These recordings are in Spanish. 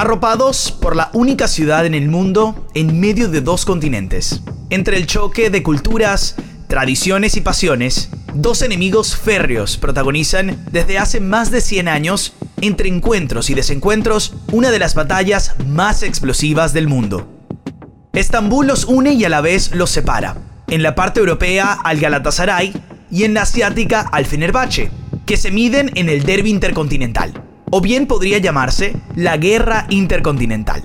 arropados por la única ciudad en el mundo en medio de dos continentes. Entre el choque de culturas, tradiciones y pasiones, dos enemigos férreos protagonizan desde hace más de 100 años, entre encuentros y desencuentros, una de las batallas más explosivas del mundo. Estambul los une y a la vez los separa. En la parte europea al Galatasaray y en la asiática al Fenerbahce, que se miden en el derby intercontinental o bien podría llamarse la Guerra Intercontinental.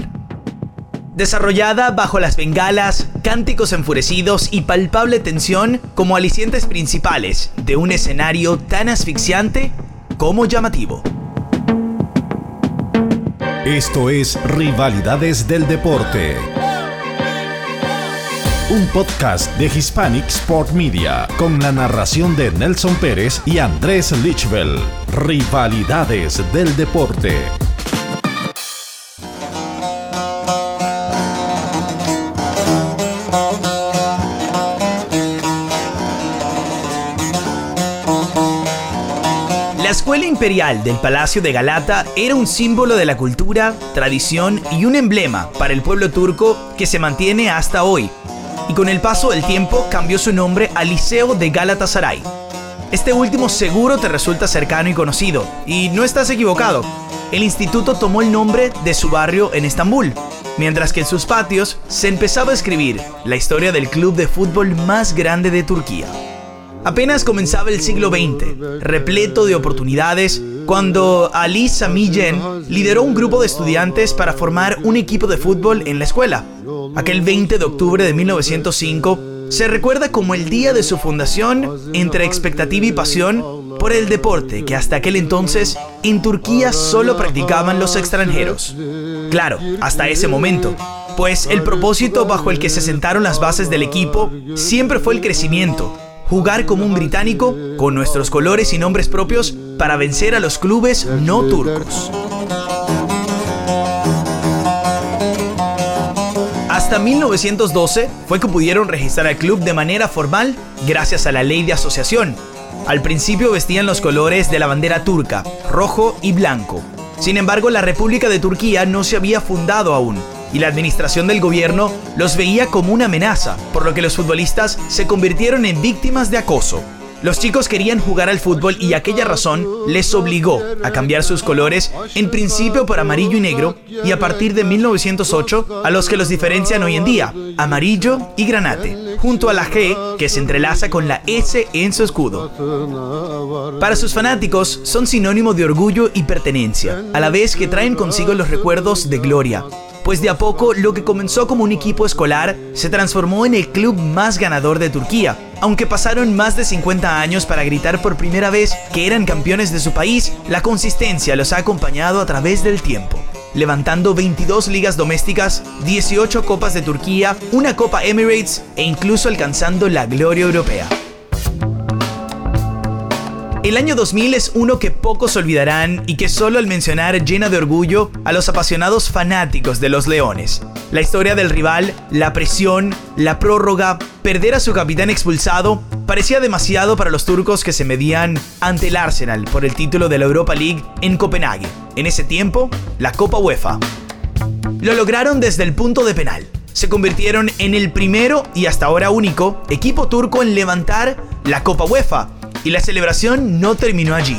Desarrollada bajo las bengalas, cánticos enfurecidos y palpable tensión como alicientes principales de un escenario tan asfixiante como llamativo. Esto es Rivalidades del Deporte un podcast de Hispanic Sport Media con la narración de Nelson Pérez y Andrés Lichbell. Rivalidades del deporte. La escuela imperial del Palacio de Galata era un símbolo de la cultura, tradición y un emblema para el pueblo turco que se mantiene hasta hoy y con el paso del tiempo cambió su nombre a Liceo de Galatasaray. Este último seguro te resulta cercano y conocido, y no estás equivocado. El instituto tomó el nombre de su barrio en Estambul, mientras que en sus patios se empezaba a escribir la historia del club de fútbol más grande de Turquía. Apenas comenzaba el siglo XX, repleto de oportunidades, cuando Ali Sami lideró un grupo de estudiantes para formar un equipo de fútbol en la escuela. Aquel 20 de octubre de 1905 se recuerda como el día de su fundación entre expectativa y pasión por el deporte que hasta aquel entonces en Turquía solo practicaban los extranjeros. Claro, hasta ese momento, pues el propósito bajo el que se sentaron las bases del equipo siempre fue el crecimiento, jugar como un británico con nuestros colores y nombres propios para vencer a los clubes no turcos. Hasta 1912 fue que pudieron registrar al club de manera formal gracias a la ley de asociación. Al principio vestían los colores de la bandera turca, rojo y blanco. Sin embargo, la República de Turquía no se había fundado aún y la administración del gobierno los veía como una amenaza, por lo que los futbolistas se convirtieron en víctimas de acoso. Los chicos querían jugar al fútbol y aquella razón les obligó a cambiar sus colores, en principio por amarillo y negro, y a partir de 1908 a los que los diferencian hoy en día, amarillo y granate, junto a la G que se entrelaza con la S en su escudo. Para sus fanáticos son sinónimo de orgullo y pertenencia, a la vez que traen consigo los recuerdos de gloria, pues de a poco lo que comenzó como un equipo escolar se transformó en el club más ganador de Turquía. Aunque pasaron más de 50 años para gritar por primera vez que eran campeones de su país, la consistencia los ha acompañado a través del tiempo levantando 22 ligas domésticas, 18 copas de Turquía, una copa Emirates e incluso alcanzando la gloria europea. El año 2000 es uno que pocos olvidarán y que solo al mencionar llena de orgullo a los apasionados fanáticos de los Leones. La historia del rival, la presión, la prórroga, perder a su capitán expulsado, parecía demasiado para los turcos que se medían ante el Arsenal por el título de la Europa League en Copenhague. En ese tiempo, la Copa UEFA. Lo lograron desde el punto de penal. Se convirtieron en el primero y hasta ahora único equipo turco en levantar la Copa UEFA y la celebración no terminó allí.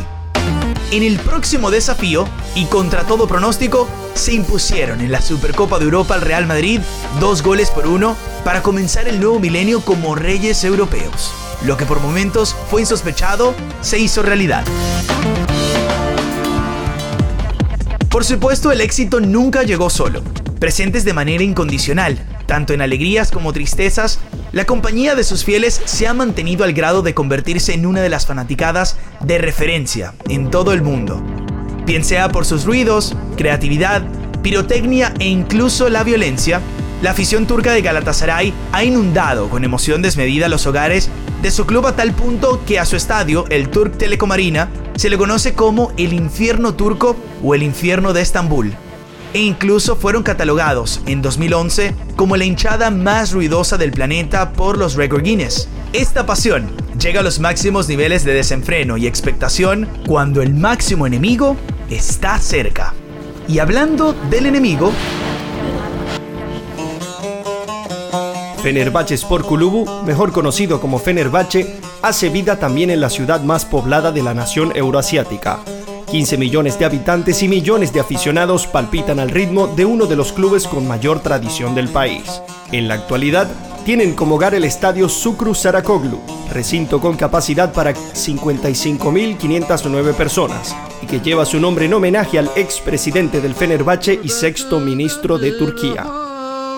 En el próximo desafío, y contra todo pronóstico, se impusieron en la Supercopa de Europa al Real Madrid dos goles por uno para comenzar el nuevo milenio como reyes europeos. Lo que por momentos fue insospechado se hizo realidad. Por supuesto, el éxito nunca llegó solo, presentes de manera incondicional, tanto en alegrías como tristezas, la compañía de sus fieles se ha mantenido al grado de convertirse en una de las fanaticadas de referencia en todo el mundo. Bien sea por sus ruidos, creatividad, pirotecnia e incluso la violencia, la afición turca de Galatasaray ha inundado con emoción desmedida los hogares de su club a tal punto que a su estadio, el Turk Telekom Arena, se le conoce como el infierno turco o el infierno de Estambul e incluso fueron catalogados en 2011 como la hinchada más ruidosa del planeta por los Record Guinness. Esta pasión llega a los máximos niveles de desenfreno y expectación cuando el máximo enemigo está cerca. Y hablando del enemigo, Fenerbahce Sport Kulubu, mejor conocido como Fenerbahce, hace vida también en la ciudad más poblada de la nación euroasiática. 15 millones de habitantes y millones de aficionados palpitan al ritmo de uno de los clubes con mayor tradición del país. En la actualidad, tienen como hogar el estadio Sukru Sarakoglu, recinto con capacidad para 55.509 personas, y que lleva su nombre en homenaje al expresidente del Fenerbahce y sexto ministro de Turquía.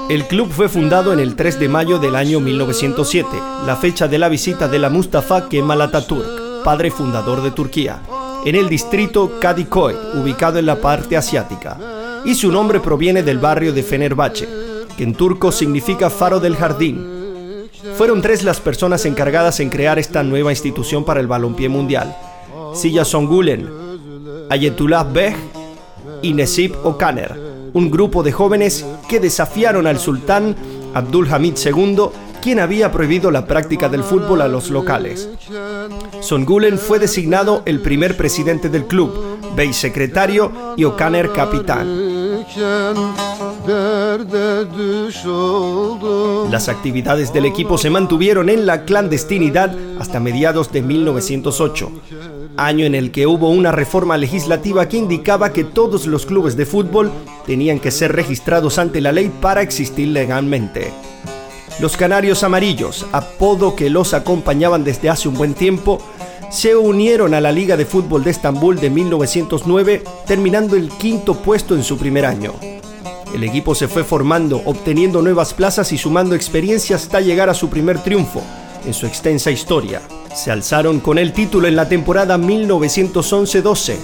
El club fue fundado en el 3 de mayo del año 1907, la fecha de la visita de la Mustafa Kemal Atatürk, padre fundador de Turquía, en el distrito Kadikoy, ubicado en la parte asiática. Y su nombre proviene del barrio de Fenerbahce, que en turco significa faro del jardín. Fueron tres las personas encargadas en crear esta nueva institución para el balompié mundial. Silla Songulen, Ayetullah Beg y Nesip Okaner un grupo de jóvenes que desafiaron al sultán Abdul Hamid II, quien había prohibido la práctica del fútbol a los locales. Songulen fue designado el primer presidente del club, Bey secretario y O'Connor capitán. Las actividades del equipo se mantuvieron en la clandestinidad hasta mediados de 1908 año en el que hubo una reforma legislativa que indicaba que todos los clubes de fútbol tenían que ser registrados ante la ley para existir legalmente. Los Canarios Amarillos, apodo que los acompañaban desde hace un buen tiempo, se unieron a la Liga de Fútbol de Estambul de 1909, terminando el quinto puesto en su primer año. El equipo se fue formando, obteniendo nuevas plazas y sumando experiencia hasta llegar a su primer triunfo en su extensa historia se alzaron con el título en la temporada 1911-12,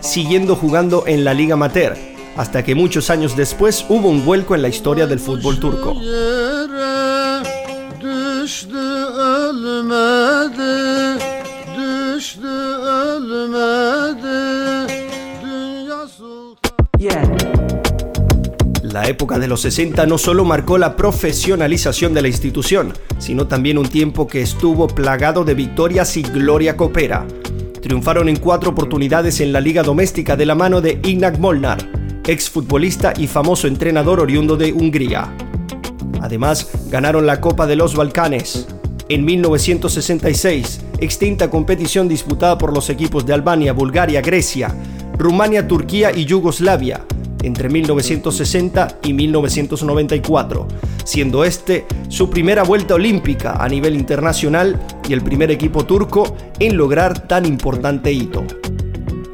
siguiendo jugando en la Liga Mater, hasta que muchos años después hubo un vuelco en la historia del fútbol turco. La época de los 60 no solo marcó la profesionalización de la institución, sino también un tiempo que estuvo plagado de victorias y gloria copera. Triunfaron en cuatro oportunidades en la liga doméstica de la mano de Ignac Molnar, exfutbolista y famoso entrenador oriundo de Hungría. Además, ganaron la Copa de los Balcanes. En 1966, extinta competición disputada por los equipos de Albania, Bulgaria, Grecia, Rumania, Turquía y Yugoslavia, entre 1960 y 1994, siendo este su primera vuelta olímpica a nivel internacional y el primer equipo turco en lograr tan importante hito.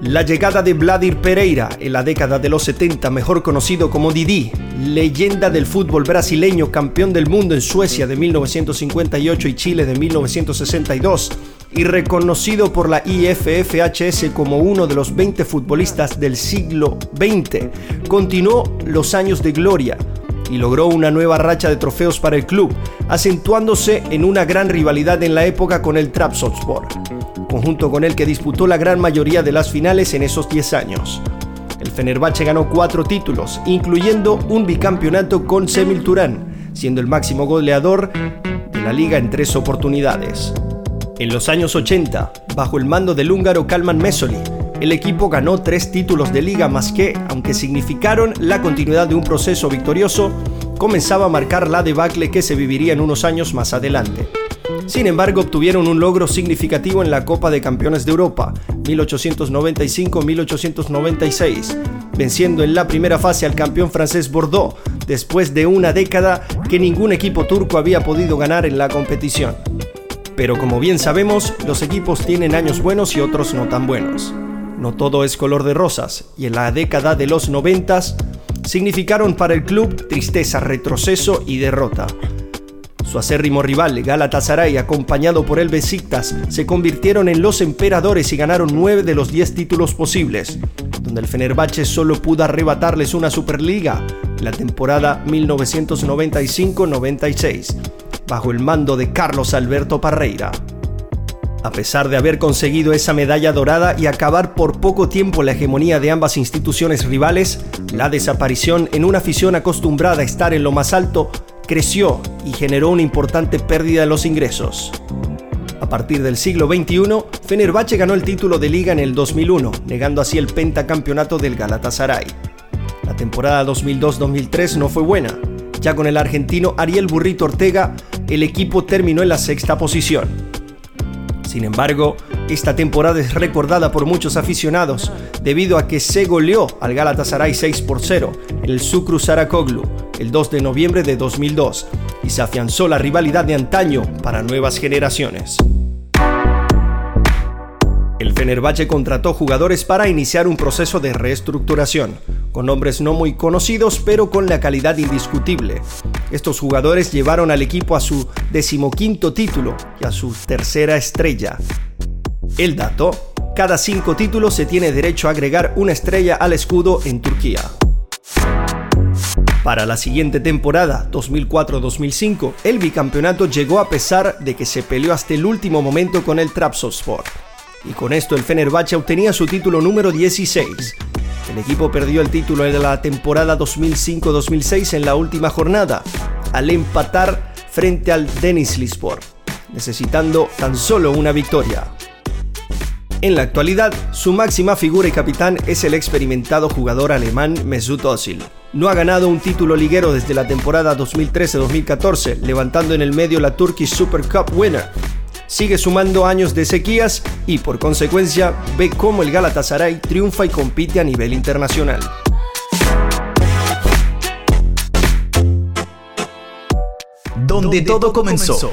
La llegada de Vladimir Pereira en la década de los 70, mejor conocido como Didi, leyenda del fútbol brasileño, campeón del mundo en Suecia de 1958 y Chile de 1962, y reconocido por la IFFHS como uno de los 20 futbolistas del siglo XX, continuó los años de gloria y logró una nueva racha de trofeos para el club, acentuándose en una gran rivalidad en la época con el Trabzonspor, conjunto con el que disputó la gran mayoría de las finales en esos 10 años. El Fenerbahce ganó cuatro títulos, incluyendo un bicampeonato con Semil Turán, siendo el máximo goleador de la liga en tres oportunidades. En los años 80, bajo el mando del húngaro Kalman Mesoli, el equipo ganó tres títulos de liga más que, aunque significaron la continuidad de un proceso victorioso, comenzaba a marcar la debacle que se viviría en unos años más adelante. Sin embargo, obtuvieron un logro significativo en la Copa de Campeones de Europa, 1895-1896, venciendo en la primera fase al campeón francés Bordeaux, después de una década que ningún equipo turco había podido ganar en la competición. Pero como bien sabemos, los equipos tienen años buenos y otros no tan buenos. No todo es color de rosas, y en la década de los noventas significaron para el club tristeza, retroceso y derrota. Su acérrimo rival, Galatasaray, acompañado por el Besiktas, se convirtieron en los emperadores y ganaron nueve de los diez títulos posibles, donde el Fenerbahce solo pudo arrebatarles una Superliga en la temporada 1995-96 bajo el mando de Carlos Alberto Parreira. A pesar de haber conseguido esa medalla dorada y acabar por poco tiempo la hegemonía de ambas instituciones rivales, la desaparición en una afición acostumbrada a estar en lo más alto creció y generó una importante pérdida de los ingresos. A partir del siglo XXI, Fenerbahce ganó el título de liga en el 2001, negando así el pentacampeonato del Galatasaray. La temporada 2002-2003 no fue buena. Ya con el argentino Ariel Burrito Ortega, el equipo terminó en la sexta posición. Sin embargo, esta temporada es recordada por muchos aficionados debido a que se goleó al Galatasaray 6 por 0 en el Sucru Sarakoglu el 2 de noviembre de 2002 y se afianzó la rivalidad de antaño para nuevas generaciones. El Fenerbahce contrató jugadores para iniciar un proceso de reestructuración, con nombres no muy conocidos pero con la calidad indiscutible. Estos jugadores llevaron al equipo a su decimoquinto título y a su tercera estrella. El dato, cada cinco títulos se tiene derecho a agregar una estrella al escudo en Turquía. Para la siguiente temporada, 2004-2005, el bicampeonato llegó a pesar de que se peleó hasta el último momento con el Trabzonspor. Y con esto el Fenerbahce obtenía su título número 16, el equipo perdió el título de la temporada 2005-2006 en la última jornada, al empatar frente al Denizlispor, necesitando tan solo una victoria. En la actualidad, su máxima figura y capitán es el experimentado jugador alemán Mesut Özil. No ha ganado un título liguero desde la temporada 2013-2014, levantando en el medio la Turkish Super Cup Winner, sigue sumando años de sequías y por consecuencia ve cómo el Galatasaray triunfa y compite a nivel internacional. Donde, todo, comenzó.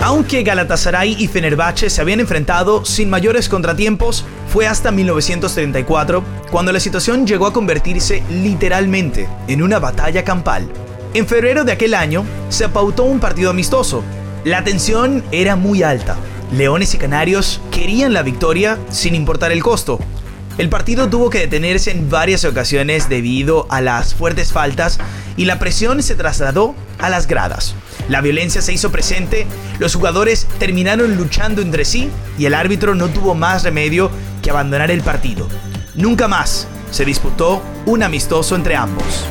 Aunque Galatasaray y Fenerbahce se habían enfrentado sin mayores contratiempos, fue hasta 1934 cuando la situación llegó a convertirse literalmente en una batalla campal. En febrero de aquel año se pautó un partido amistoso. La tensión era muy alta. Leones y Canarios querían la victoria sin importar el costo. El partido tuvo que detenerse en varias ocasiones debido a las fuertes faltas y la presión se trasladó a las gradas. La violencia se hizo presente, los jugadores terminaron luchando entre sí y el árbitro no tuvo más remedio que abandonar el partido. Nunca más se disputó un amistoso entre ambos.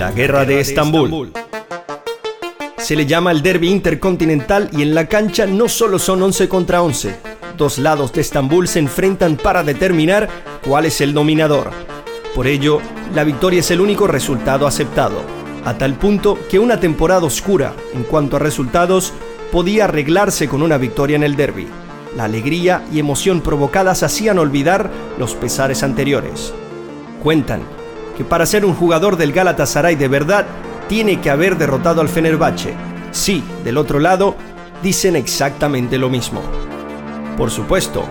La Guerra de Estambul. Se le llama el derby intercontinental y en la cancha no solo son 11 contra 11. Dos lados de Estambul se enfrentan para determinar cuál es el dominador. Por ello, la victoria es el único resultado aceptado, a tal punto que una temporada oscura en cuanto a resultados podía arreglarse con una victoria en el derby. La alegría y emoción provocadas hacían olvidar los pesares anteriores. Cuentan que para ser un jugador del Galatasaray de verdad tiene que haber derrotado al Fenerbahce. Sí, del otro lado, dicen exactamente lo mismo. Por supuesto,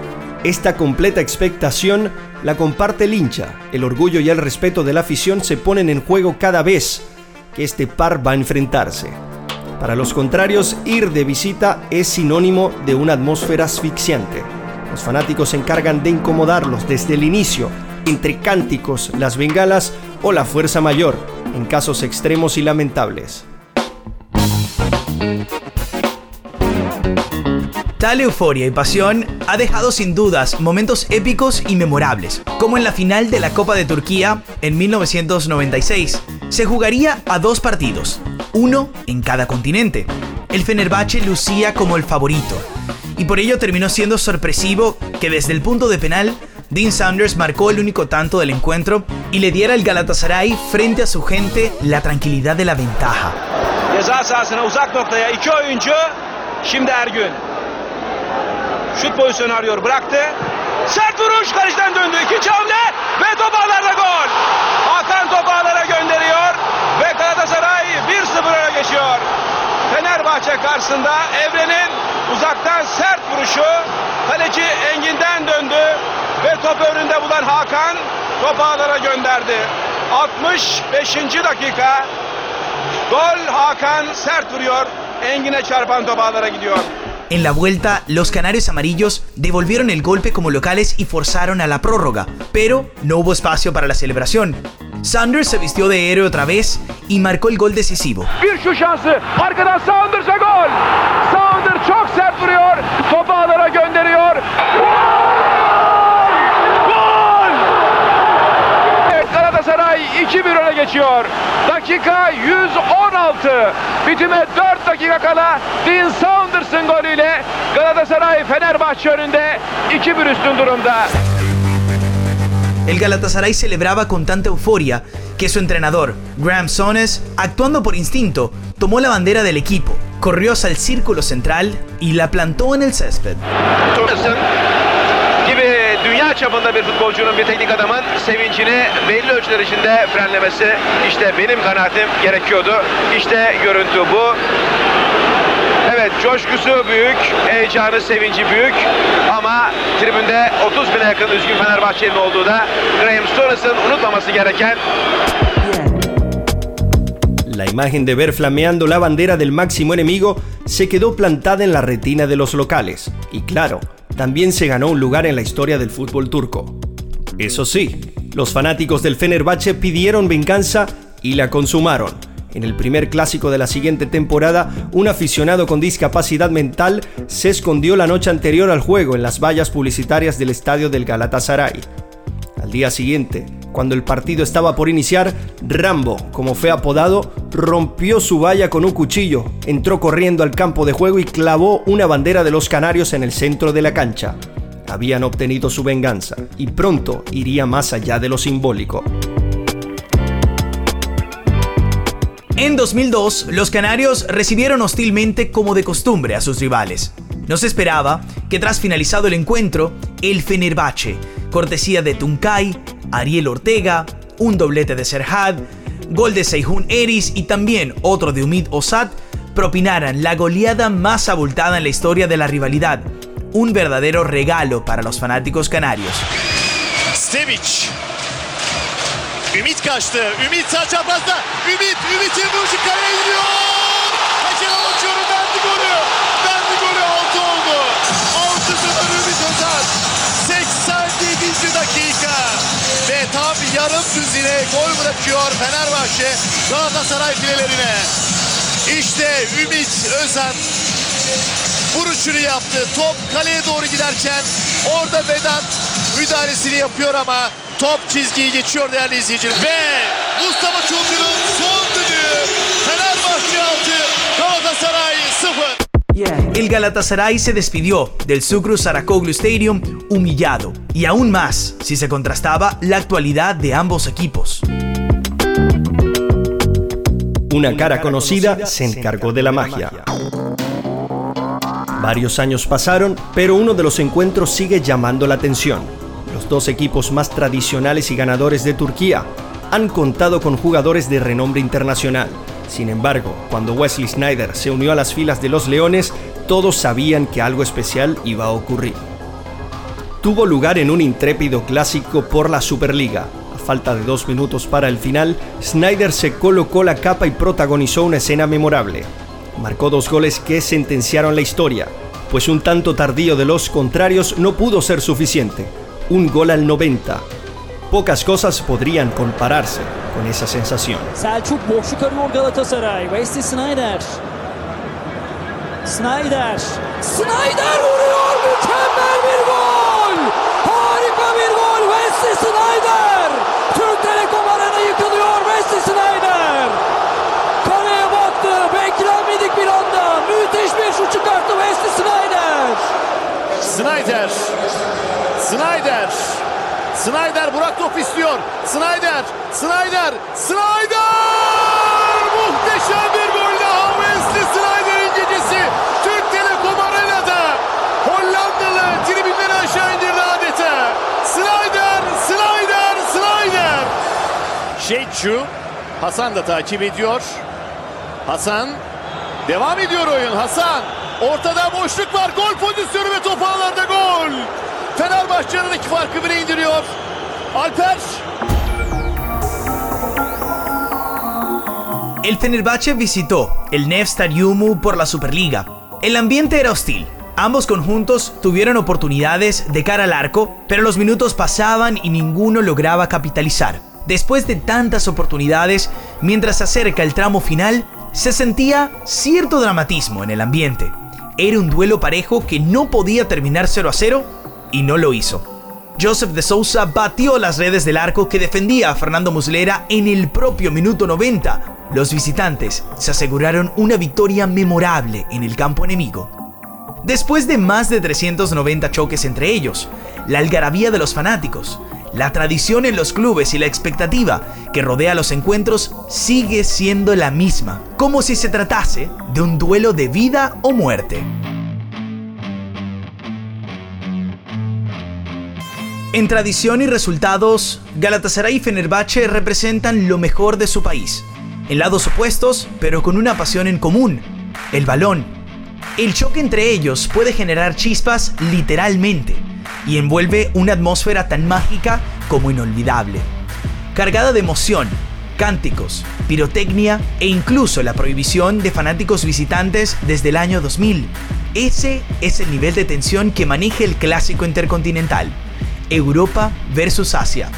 esta completa expectación la comparte el hincha. El orgullo y el respeto de la afición se ponen en juego cada vez que este par va a enfrentarse. Para los contrarios, ir de visita es sinónimo de una atmósfera asfixiante. Los fanáticos se encargan de incomodarlos desde el inicio entre cánticos, las bengalas o la fuerza mayor, en casos extremos y lamentables. Tal euforia y pasión ha dejado sin dudas momentos épicos y memorables, como en la final de la Copa de Turquía en 1996. Se jugaría a dos partidos, uno en cada continente. El Fenerbahce lucía como el favorito, y por ello terminó siendo sorpresivo que desde el punto de penal Dean Sanders marcó el único tanto del encuentro y le diera al Galatasaray frente a su gente la tranquilidad de la ventaja. Ceza sahasına uzak noktaya iki oyuncu. Şimdi Ergün. Şut pozisyonu arıyor bıraktı. Sert vuruş kalecinden döndü. İkinci hamle ve top ağlarda gol. Hakan topu ağlara gönderiyor ve Galatasaray 1-0 öne geçiyor. Fenerbahçe karşısında Evren'in uzaktan sert vuruşu kaleci Engin'den döndü ve topu önünde bulan Hakan topu ağlara gönderdi. 65. dakika Gol Hakan sert vuruyor. Engin'e çarpan top ağlara gidiyor. En la vuelta, los canarios amarillos devolvieron el golpe como locales y forzaron a la prórroga, pero no hubo espacio para la celebración. Sanders se vistió de héroe otra vez y marcó el gol decisivo. Bir şu şansı. Arkadan Saunders ve gol. Saunders çok sert vuruyor. Topu ağlara gönderiyor. Gol! Evet Galatasaray 2-1 öne geçiyor. Dakika 116 16. Bitime 4 dakika kala Dean Saunders'ın golüyle Galatasaray Fenerbahçe önünde 2-1 üstün durumda. El Galatasaray celebraba con tanta euforia que su entrenador, Graham Sones, actuando por instinto, tomó la bandera del equipo, corrió hacia el círculo central y la plantó en el césped. Dünya çapında bir futbolcunun bir teknik adamın sevincini belli ölçüler içinde frenlemesi işte benim kanaatim gerekiyordu. İşte görüntü bu. Evet coşkusu büyük, heyecanı, sevinci büyük ama tribünde 30 bine yakın üzgün Fenerbahçe'nin olduğu da Graham Souness'ın unutmaması gereken La imagen de ver flameando la bandera del máximo enemigo se quedó plantada en la retina de los locales. Y claro, también se ganó un lugar en la historia del fútbol turco. Eso sí, los fanáticos del Fenerbahce pidieron venganza y la consumaron. En el primer clásico de la siguiente temporada, un aficionado con discapacidad mental se escondió la noche anterior al juego en las vallas publicitarias del estadio del Galatasaray. Al día siguiente, cuando el partido estaba por iniciar, Rambo, como fue apodado, rompió su valla con un cuchillo, entró corriendo al campo de juego y clavó una bandera de los Canarios en el centro de la cancha. Habían obtenido su venganza y pronto iría más allá de lo simbólico. En 2002, los canarios recibieron hostilmente como de costumbre a sus rivales. No se esperaba que tras finalizado el encuentro, el Fenerbahce, cortesía de Tuncay, Ariel Ortega, un doblete de Serhad, gol de Seijun Eris y también otro de Umid Osad, propinaran la goleada más abultada en la historia de la rivalidad. Un verdadero regalo para los fanáticos canarios. Stevic. Ümit kaçtı. Ümit. Ümit, Ümit'in. Yarım düzine gol bırakıyor Fenerbahçe Galatasaray filelerine. İşte Ümit Özat vuruşunu yaptı. Top kaleye doğru giderken orada Vedat müdahalesini yapıyor ama top çizgiyi geçiyor değerli izleyiciler. Ve Mustafa Çulcu'nun son düdüğü Fenerbahçe 6, Galatasaray 0. El Galatasaray se despidió del Sucru Saracoglu Stadium humillado y aún más si se contrastaba la actualidad de ambos equipos. Una cara conocida se encargó de la magia. Varios años pasaron, pero uno de los encuentros sigue llamando la atención. Los dos equipos más tradicionales y ganadores de Turquía han contado con jugadores de renombre internacional. Sin embargo, cuando Wesley Snyder se unió a las filas de los Leones, todos sabían que algo especial iba a ocurrir. Tuvo lugar en un intrépido clásico por la Superliga. A falta de dos minutos para el final, Snyder se colocó la capa y protagonizó una escena memorable. Marcó dos goles que sentenciaron la historia, pues un tanto tardío de los contrarios no pudo ser suficiente. Un gol al 90. Pocas cosas podrían compararse con esa sensación. Selçuk boşluk arıyor Galatasaray. Wesley Snyder. Snyder. Snyder vuruyor. Mükemmel bir gol. Harika bir gol. Wesley Snyder. Türk Telekom Arena yıkılıyor. Wesley Snyder. Kaleye baktı. Beklenmedik bir anda. Müthiş bir şut çıkarttı Wesley Snyder. Snyder. Snyder. Snyder Burak top istiyor. Snyder. Snyder. Snyder! Muhteşem bir gol daha Wesley Snyder'in gecesi. Türk Telekom Arena'da. Hollandalı tribünleri aşağı indirdi adeta. Snyder, Snyder, Snyder. Şeçu. Hasan da takip ediyor. Hasan. Devam ediyor oyun. Hasan. Ortada boşluk var. Gol pozisyonu ve top ağlarda gol. El Fenerbahce visitó el Nef Stadiumu por la Superliga. El ambiente era hostil. Ambos conjuntos tuvieron oportunidades de cara al arco, pero los minutos pasaban y ninguno lograba capitalizar. Después de tantas oportunidades, mientras se acerca el tramo final, se sentía cierto dramatismo en el ambiente. Era un duelo parejo que no podía terminar 0 a 0 y no lo hizo. Joseph de Sousa batió las redes del arco que defendía a Fernando Muslera en el propio minuto 90. los visitantes se aseguraron una victoria memorable en el campo enemigo. Después de más de 390 choques entre ellos, la algarabía de los fanáticos, la tradición en los clubes y la expectativa que rodea los encuentros sigue siendo la misma, como si se tratase de un duelo de vida o muerte. En tradición y resultados, Galatasaray y Fenerbahce representan lo mejor de su país. En lados opuestos, pero con una pasión en común, el balón. El choque entre ellos puede generar chispas literalmente y envuelve una atmósfera tan mágica como inolvidable. Cargada de emoción, cánticos, pirotecnia e incluso la prohibición de fanáticos visitantes desde el año 2000. Ese es el nivel de tensión que maneja el clásico intercontinental. Europa versus Asia.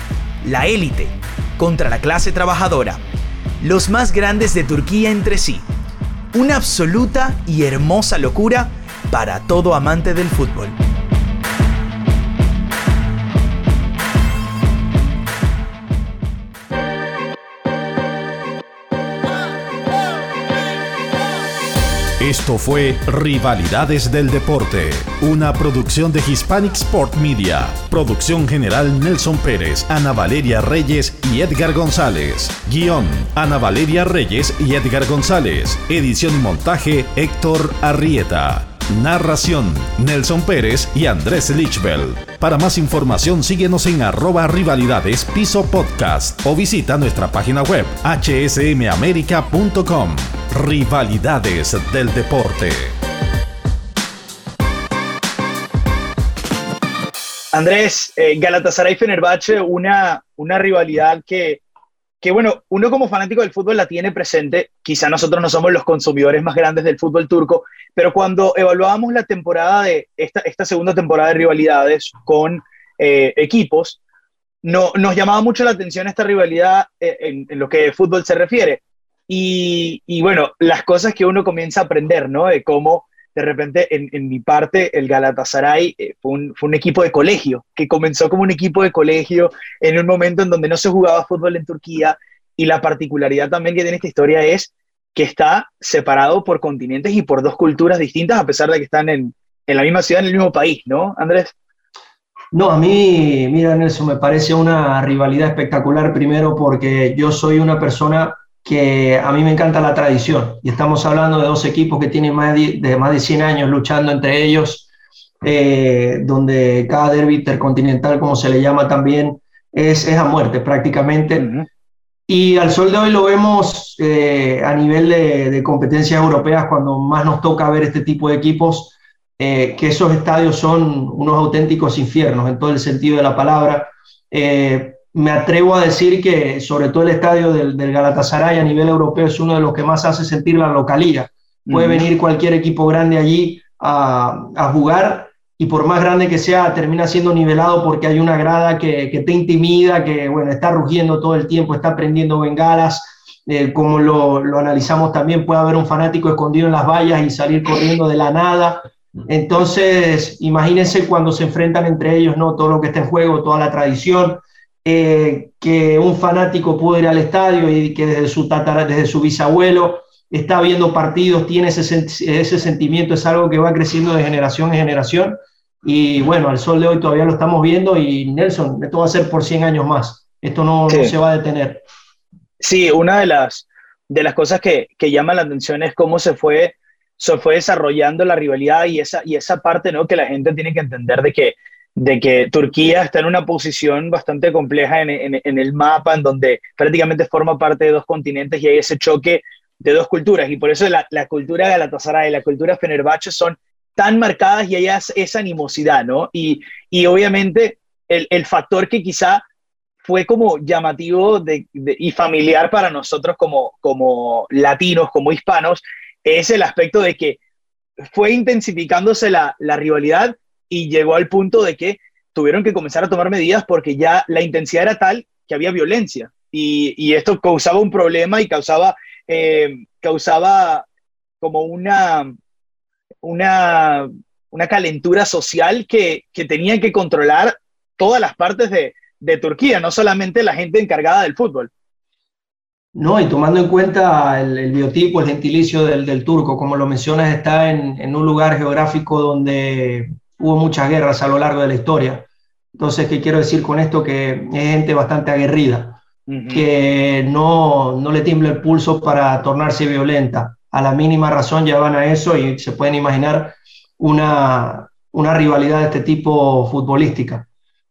La élite contra la clase trabajadora. Los más grandes de Turquía entre sí. Una absoluta y hermosa locura para todo amante del fútbol. Esto fue Rivalidades del Deporte, una producción de Hispanic Sport Media. Producción general Nelson Pérez, Ana Valeria Reyes y Edgar González. Guión, Ana Valeria Reyes y Edgar González. Edición y montaje, Héctor Arrieta. Narración, Nelson Pérez y Andrés Lichbel. Para más información síguenos en arroba rivalidades piso podcast o visita nuestra página web hsmamerica.com. Rivalidades del deporte. Andrés, eh, Galatasaray-Fenerbahce, una, una rivalidad que, que, bueno, uno como fanático del fútbol la tiene presente. Quizá nosotros no somos los consumidores más grandes del fútbol turco, pero cuando evaluábamos la temporada de esta, esta segunda temporada de rivalidades con eh, equipos, no, nos llamaba mucho la atención esta rivalidad eh, en, en, lo que fútbol se refiere. Y, bueno, las cosas que uno comienza a aprender, ¿no? De cómo de repente en, mi parte el Galatasaray eh, fue, un, fue, un, equipo de colegio, que comenzó como un equipo de colegio en un momento en donde no se jugaba fútbol en Turquía y la particularidad también que tiene esta historia es que está separado por continentes y por dos culturas distintas a pesar de que están en, en la misma ciudad, en el mismo país, ¿no, Andrés? No, a mí, mira Nelson, me parece una rivalidad espectacular primero porque yo soy una persona que a mí me encanta la tradición. Y estamos hablando de dos equipos que tienen más de, más de 100 años luchando entre ellos, eh, donde cada derby intercontinental, como se le llama también, es, es a muerte prácticamente. Y al sol de hoy lo vemos eh, a nivel de, de, competencias europeas, cuando más nos toca ver este tipo de equipos, eh, que esos estadios son unos auténticos infiernos en todo el sentido de la palabra me atrevo a decir que sobre todo el estadio del, Galatasaray a nivel europeo es uno de los que más hace sentir la localía. Puede venir cualquier equipo grande allí a, jugar y por más grande que sea, termina siendo nivelado porque hay una grada que, te intimida, que bueno, está rugiendo todo el tiempo, está prendiendo bengalas. Eh, como lo, lo, analizamos también, puede haber un fanático escondido en las vallas y salir corriendo de la nada. Entonces, imagínense cuando se enfrentan entre ellos, ¿no? Todo lo que está en juego, toda la tradición, eh, que un fanático puede ir al estadio y que desde su, tatara, desde su bisabuelo está viendo partidos, tiene ese, ese sentimiento, es algo que va creciendo de generación en generación. Y bueno, al sol de hoy todavía lo estamos viendo y Nelson, esto va a ser por 100 años más. Esto no, no se va a detener. Sí, una de las, de las cosas que, que llama la atención es cómo se fue, se fue desarrollando la rivalidad y esa, y esa parte ¿no? que la gente tiene que entender de que de que Turquía está en una posición bastante compleja en, el mapa, en donde prácticamente forma parte de dos continentes y hay ese choque de dos culturas. Y por eso la, la cultura Galatasaray y la cultura Fenerbahce son tan marcadas y hay esa animosidad, ¿no? Y, obviamente el, factor que quizá fue como llamativo y familiar para nosotros como, como latinos, como hispanos, es el aspecto de que fue intensificándose la, la rivalidad y llegó al punto de que tuvieron que comenzar a tomar medidas porque ya la intensidad era tal que había violencia y, esto causaba un problema y causaba, eh, causaba como una, una, una calentura social que, que tenían que controlar todas las partes de, de Turquía, no solamente la gente encargada del fútbol. No, y tomando en cuenta el, biotipo, el gentilicio del, turco, como lo mencionas, está en, un lugar geográfico donde hubo muchas guerras a lo largo de la historia. Entonces, ¿qué quiero decir con esto? Que es gente bastante aguerrida, que no, no le tiembla el pulso para tornarse violenta. A la mínima razón ya van a eso y se pueden imaginar una, una rivalidad de este tipo futbolística.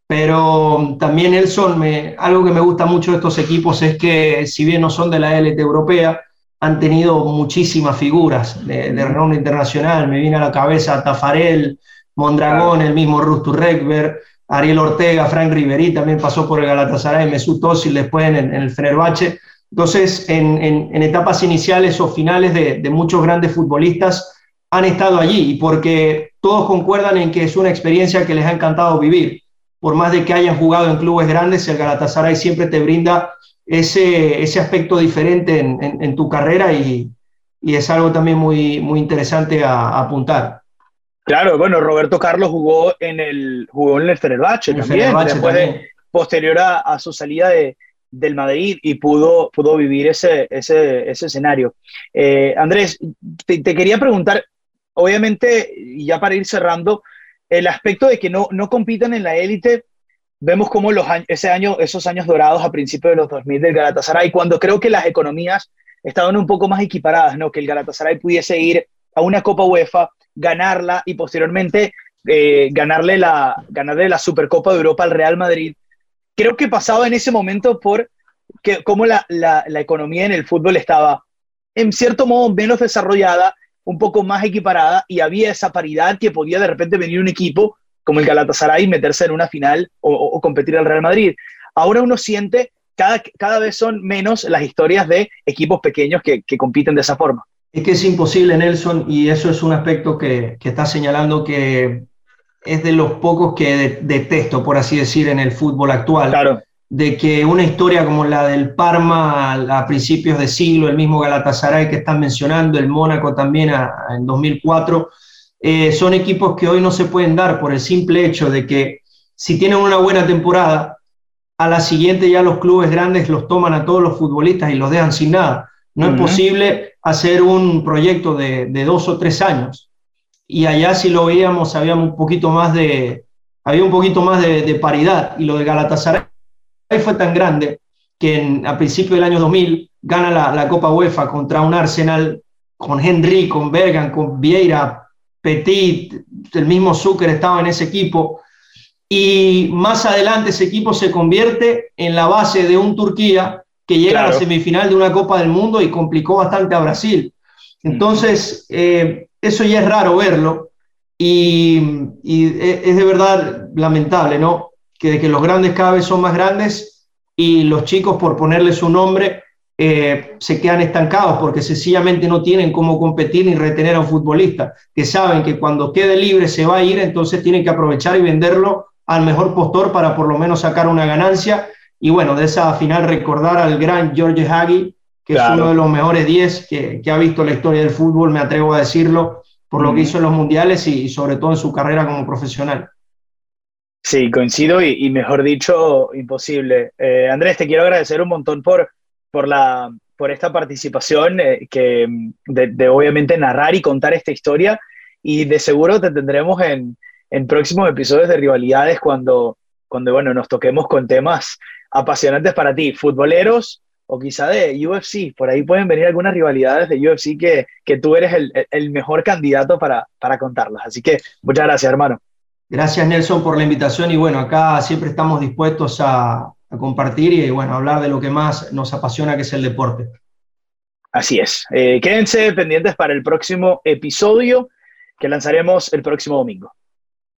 Pero también Nelson, me, algo que me gusta mucho de estos equipos es que si bien no son de la élite europea, han tenido muchísimas figuras de, de renombre internacional. Me viene a la cabeza Tafarel, Mondragón, el mismo Rustu Rekber, Ariel Ortega, Frank Riveri también pasó por el Galatasaray, Mesut Özil después en, el Fenerbahce. Entonces, en, etapas iniciales o finales de, de muchos grandes futbolistas han estado allí y porque todos concuerdan en que es una experiencia que les ha encantado vivir por más de que hayan jugado en clubes grandes, el Galatasaray siempre te brinda ese, ese aspecto diferente en, tu carrera y, es algo también muy, muy interesante a, apuntar. Claro, bueno, Roberto Carlos jugó en el, jugó en el Fenerbahce también, después posterior a, su salida de, del Madrid y pudo, pudo vivir ese, ese, ese escenario. Eh, Andrés, te, te, quería preguntar, obviamente, ya para ir cerrando, el aspecto de que no, no compiten en la élite, vemos como los ese año, esos años dorados a principios de los 2000 del Galatasaray, cuando creo que las economías estaban un poco más equiparadas, ¿no? que el Galatasaray pudiese ir a una Copa UEFA, ganarla y posteriormente eh, ganarle, la, ganarle la Supercopa de Europa al Real Madrid. Creo que pasaba en ese momento por que, cómo la, la, economía en el fútbol estaba en cierto modo menos desarrollada un poco más equiparada y había esa paridad que podía de repente venir un equipo como el Galatasaray y meterse en una final o, competir al Real Madrid. Ahora uno siente cada, cada vez son menos las historias de equipos pequeños que, compiten de esa forma. Es que es imposible, Nelson, y eso es un aspecto que, que está señalando que es de los pocos que detesto, por así decir, en el fútbol actual. Claro de que una historia como la del Parma a, principios de siglo, el mismo Galatasaray que están mencionando, el Mónaco también en 2004, eh, son equipos que hoy no se pueden dar por el simple hecho de que si tienen una buena temporada, a la siguiente ya los clubes grandes los toman a todos los futbolistas y los dejan sin nada. No es posible hacer un proyecto de, dos o tres años. Y allá si lo veíamos, había un poquito más de, había un poquito más de, de paridad. Y lo de Galatasaray fue tan grande que a principios del año 2000 gana la, Copa UEFA contra un Arsenal con Henry, con Bergan, con Vieira, Petit, el mismo Zucker estaba en ese equipo. Y más adelante ese equipo se convierte en la base de un Turquía que llega a la semifinal de una Copa del Mundo y complicó bastante a Brasil. Entonces, eh, eso ya es raro verlo y, y, es de verdad lamentable, ¿no? que, de que los grandes cada vez son más grandes y los chicos, por ponerle su nombre, eh, se quedan estancados porque sencillamente no tienen cómo competir ni retener a un futbolista, que saben que cuando quede libre se va a ir, entonces tienen que aprovechar y venderlo al mejor postor para por lo menos sacar una ganancia. Y bueno, de esa final recordar al gran George Hagi, que es uno de los mejores 10 que, que, ha visto la historia del fútbol, me atrevo a decirlo, por lo que hizo en los mundiales y sobre todo en su carrera como profesional. Sí, coincido y, mejor dicho, imposible. Eh, Andrés, te quiero agradecer un montón por, por, la, por esta participación, eh, que, de, obviamente narrar y contar esta historia y de seguro te tendremos en, en próximos episodios de rivalidades cuando, cuando bueno, nos toquemos con temas apasionantes para ti, futboleros o quizá de UFC. Por ahí pueden venir algunas rivalidades de UFC que, que tú eres el, el mejor candidato para, para contarlas. Así que muchas gracias, hermano. Gracias Nelson por la invitación y bueno, acá siempre estamos dispuestos a, compartir y bueno, hablar de lo que más nos apasiona que es el deporte. Así es. Eh, quédense pendientes para el próximo episodio que lanzaremos el próximo domingo.